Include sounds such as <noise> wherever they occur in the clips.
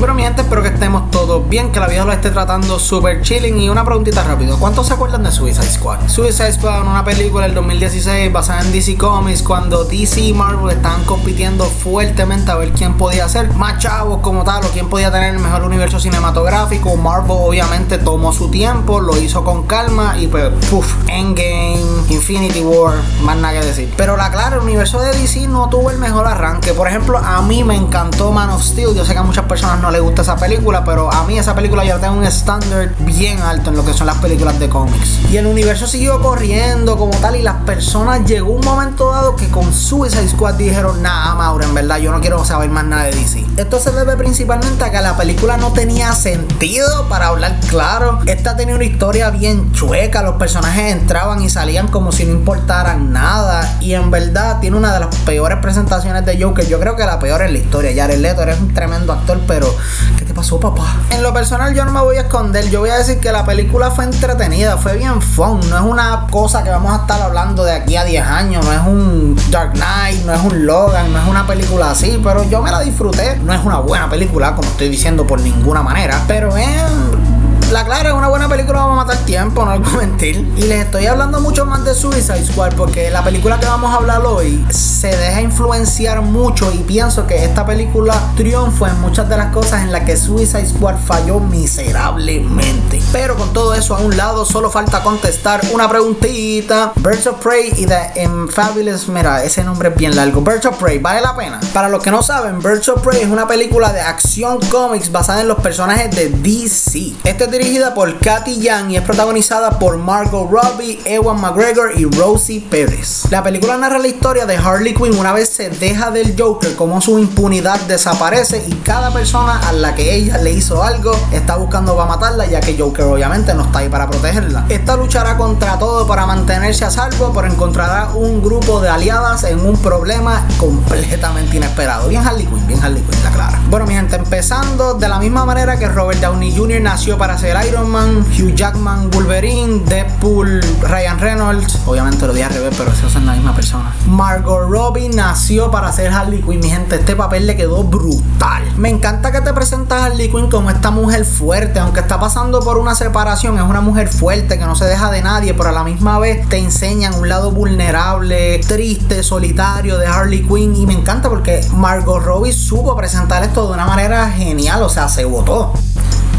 Bueno, mi gente, espero que estemos todos bien, que la vida lo esté tratando súper chilling. Y una preguntita rápido: ¿cuántos se acuerdan de Suicide Squad? Suicide Squad, una película del 2016 basada en DC Comics, cuando DC y Marvel estaban compitiendo fuertemente a ver quién podía ser más chavos como tal, o quién podía tener el mejor universo cinematográfico. Marvel, obviamente, tomó su tiempo, lo hizo con calma y pues, puff, Endgame, Infinity War, más nada que decir. Pero la clara, el universo de DC no tuvo el mejor arranque. Por ejemplo, a mí me encantó Man of Steel. Yo sé que a muchas personas no le gusta esa película, pero a mí esa película ya tiene un estándar bien alto en lo que son las películas de cómics. Y el universo siguió corriendo como tal y las personas llegó un momento dado que con Suicide Squad dijeron, nada, Mauro, en verdad yo no quiero saber más nada de DC. Esto se debe principalmente a que la película no tenía sentido, para hablar claro. Esta tenía una historia bien chueca, los personajes entraban y salían como si no importaran nada. Y en verdad tiene una de las peores presentaciones de Joker. Yo creo que la peor en la historia. Jared Leto eres un tremendo actor, pero ¿qué te pasó, papá? En lo personal, yo no me voy a esconder. Yo voy a decir que la película fue entretenida, fue bien fun. No es una cosa que vamos a estar hablando de aquí a 10 años. No es un Dark Knight, no es un Logan, no es una película así. Pero yo me la disfruté. No es una buena película, como estoy diciendo, por ninguna manera. Pero es la clara es una buena película, vamos a matar tiempo, no algo <laughs> mentir. Y les estoy hablando mucho más de Suicide Squad porque la película que vamos a hablar hoy se deja influenciar mucho y pienso que esta película triunfa en muchas de las cosas en las que Suicide Squad falló miserablemente. Pero con todo eso a un lado, solo falta contestar una preguntita. Birds of Prey y The Fabulous, mira, ese nombre es bien largo. Birds of Prey, ¿vale la pena? Para los que no saben, Birds of Prey es una película de acción cómics basada en los personajes de DC. Este es dirigida por Katy Young y es protagonizada por Margot Robbie, Ewan McGregor y Rosie Pérez. La película narra la historia de Harley Quinn una vez se deja del Joker, como su impunidad desaparece y cada persona a la que ella le hizo algo está buscando para matarla, ya que Joker obviamente no está ahí para protegerla. Esta luchará contra todo para mantenerse a salvo, pero encontrará un grupo de aliadas en un problema completamente inesperado. Bien Harley Quinn, bien Harley Quinn, la clara. Bueno, mi gente, empezando de la misma manera que Robert Downey Jr. nació para ser Iron Man, Hugh Jackman, Wolverine, Deadpool, Ryan Reynolds. Obviamente lo dije al revés, pero esos son la misma persona. Margot Robbie nació para ser Harley Quinn. Mi gente, este papel le quedó brutal. Me encanta que te presentas a Harley Quinn como esta mujer fuerte, aunque está pasando por una separación. Es una mujer fuerte que no se deja de nadie, pero a la misma vez te enseñan un lado vulnerable, triste, solitario de Harley Quinn. Y me encanta porque Margot Robbie supo presentar esto de una manera genial, o sea, se votó.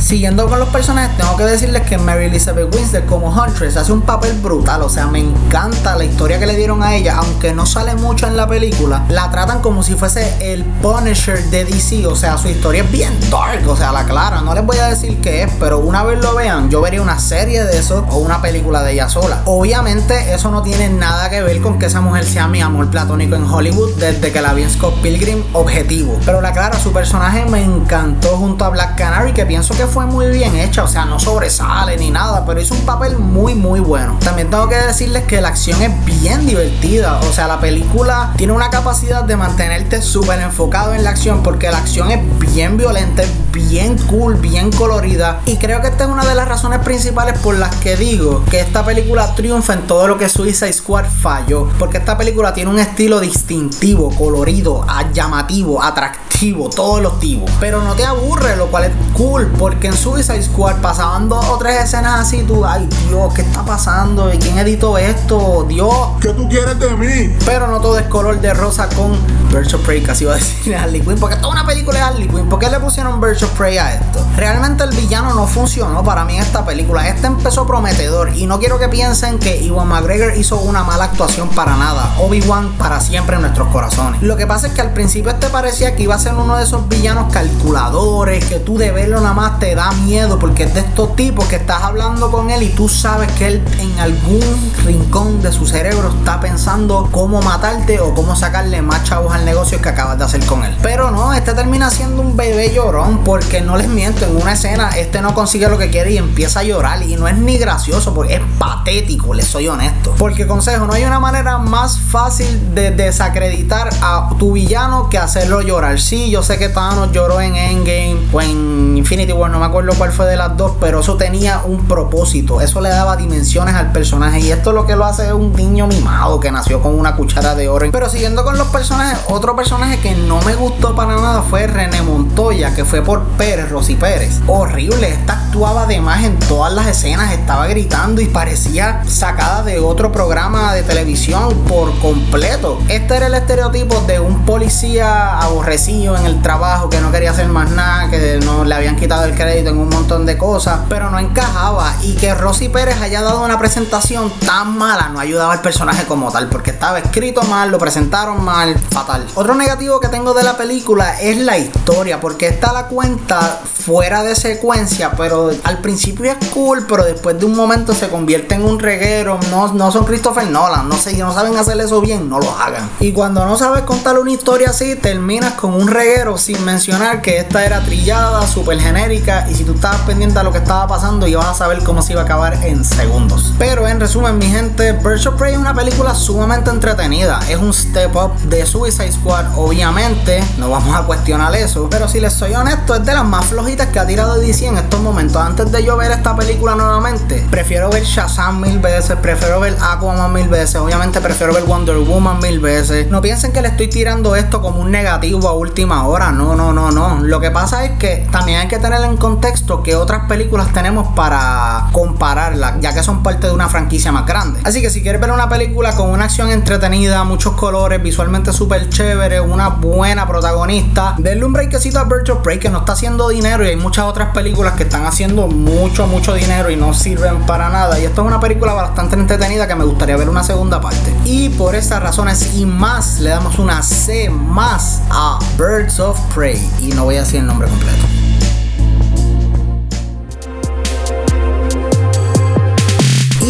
Siguiendo con los personajes, tengo que decirles que Mary Elizabeth Winstead como Huntress hace un papel brutal. O sea, me encanta la historia que le dieron a ella, aunque no sale mucho en la película. La tratan como si fuese el Punisher de DC. O sea, su historia es bien dark, o sea, la clara. No les voy a decir qué es, pero una vez lo vean, yo vería una serie de eso o una película de ella sola. Obviamente, eso no tiene nada que ver con que esa mujer sea mi amor platónico en Hollywood desde que la vi en Scott Pilgrim, objetivo. Pero la clara, su personaje me encantó junto a Black Canary, que pienso que fue muy bien hecha, o sea, no sobresale ni nada, pero hizo un papel muy, muy bueno. También tengo que decirles que la acción es bien divertida, o sea, la película tiene una capacidad de mantenerte súper enfocado en la acción, porque la acción es bien violenta, bien cool, bien colorida, y creo que esta es una de las razones principales por las que digo que esta película triunfa en todo lo que Suicide Squad falló, porque esta película tiene un estilo distintivo, colorido, llamativo, atractivo, todos los tipos, pero no te aburre, lo cual es cool, porque que en Suicide Squad pasaban dos o tres escenas así, tú, ay Dios, ¿qué está pasando? ¿Y quién editó esto? Dios. ¿Qué tú quieres de mí? Pero no todo es color de rosa con Birds of Prey, casi iba a decir <laughs> Harley Quinn, porque toda una película de Harley Quinn. ¿Por qué le pusieron Birds of Prey a esto? Realmente el villano no funcionó para mí esta película. Este empezó prometedor y no quiero que piensen que Iwan McGregor hizo una mala actuación para nada. Obi-Wan para siempre en nuestros corazones. Lo que pasa es que al principio este parecía que iba a ser uno de esos villanos calculadores, que tú de verlo nada más te da miedo porque es de estos tipos que estás hablando con él y tú sabes que él en algún rincón de su cerebro está pensando cómo matarte o cómo sacarle más chavos al negocio que acabas de hacer con él. Pero no, este termina siendo un bebé llorón porque no les miento, en una escena este no consigue lo que quiere y empieza a llorar y no es ni gracioso porque es patético, les soy honesto. Porque consejo, no hay una manera más fácil de desacreditar a tu villano que hacerlo llorar. Sí, yo sé que Thanos lloró en Endgame o en Infinity War, no me acuerdo cuál fue de las dos, pero eso tenía un propósito, eso le daba dimensiones al personaje y esto lo que lo hace es un niño mimado que nació con una cuchara de oro. Pero siguiendo con los personajes, otro personaje que no me gustó para nada fue René Montoya, que fue por Pérez, Rosy Pérez. Horrible, esta actuaba de más en todas las escenas, estaba gritando y parecía sacada de otro programa de televisión por completo. Este era el estereotipo de un policía aborrecido en el trabajo que no quería hacer más nada, que no le habían quitado el crédito en un montón de cosas, pero no encajaba. Y que Rosy Pérez haya dado una presentación tan mala no ayudaba al personaje como tal, porque estaba escrito mal, lo presentaron mal, fatal. Otro negativo que tengo de la película es la historia, porque está la cuenta fuera de secuencia, pero al principio es cool, pero después de un momento se convierte en un reguero. No, no son Christopher Nolan, no sé, no saben hacer eso bien, no lo hagan. Y cuando no sabes contar una historia así, terminas con un reguero sin mencionar que esta era trillada, súper genérica, y si tú estabas pendiente a lo que estaba pasando, ibas a saber cómo se iba a acabar en segundos. Pero en resumen, mi gente, Birds of Prey es una película sumamente entretenida. Es un step up de Suicide Squad, obviamente, no vamos a cuestionar eso, pero si les soy honesto, es de las más flojitas que ha tirado DC en estos momentos. Antes de yo ver esta película nuevamente, prefiero ver Shazam mil veces, prefiero ver Aquaman mil veces, obviamente prefiero ver Wonder Woman mil veces. No piensen que le estoy tirando esto como un negativo a última hora, no, no, no, no. Lo que pasa es que también hay que tener en contexto que otras películas tenemos para compararla, ya que son parte de una franquicia más grande. Así que si quieres ver una película con una acción entretenida, muchos colores, visualmente súper chévere, una buena protagonista, denle un breakcito a of Prey que no está haciendo dinero y hay muchas otras películas que están haciendo mucho, mucho dinero y no sirven para nada. Y esto es una película bastante entretenida que me gustaría ver una segunda parte. Y por estas razones y más, le damos una C más a Birds of Prey. Y no voy a decir el nombre completo.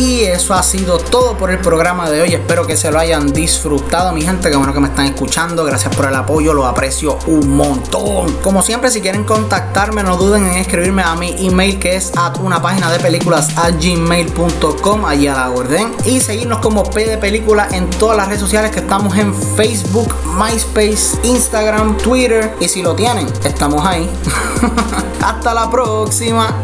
Y eso ha sido todo por el programa de hoy. Espero que se lo hayan disfrutado, mi gente. Que bueno que me están escuchando. Gracias por el apoyo, lo aprecio un montón. Como siempre, si quieren contactarme, no duden en escribirme a mi email que es a una página de películas a gmail.com, allí a la orden. Y seguirnos como P de Película en todas las redes sociales que estamos en Facebook, MySpace, Instagram, Twitter. Y si lo tienen, estamos ahí. <laughs> Hasta la próxima.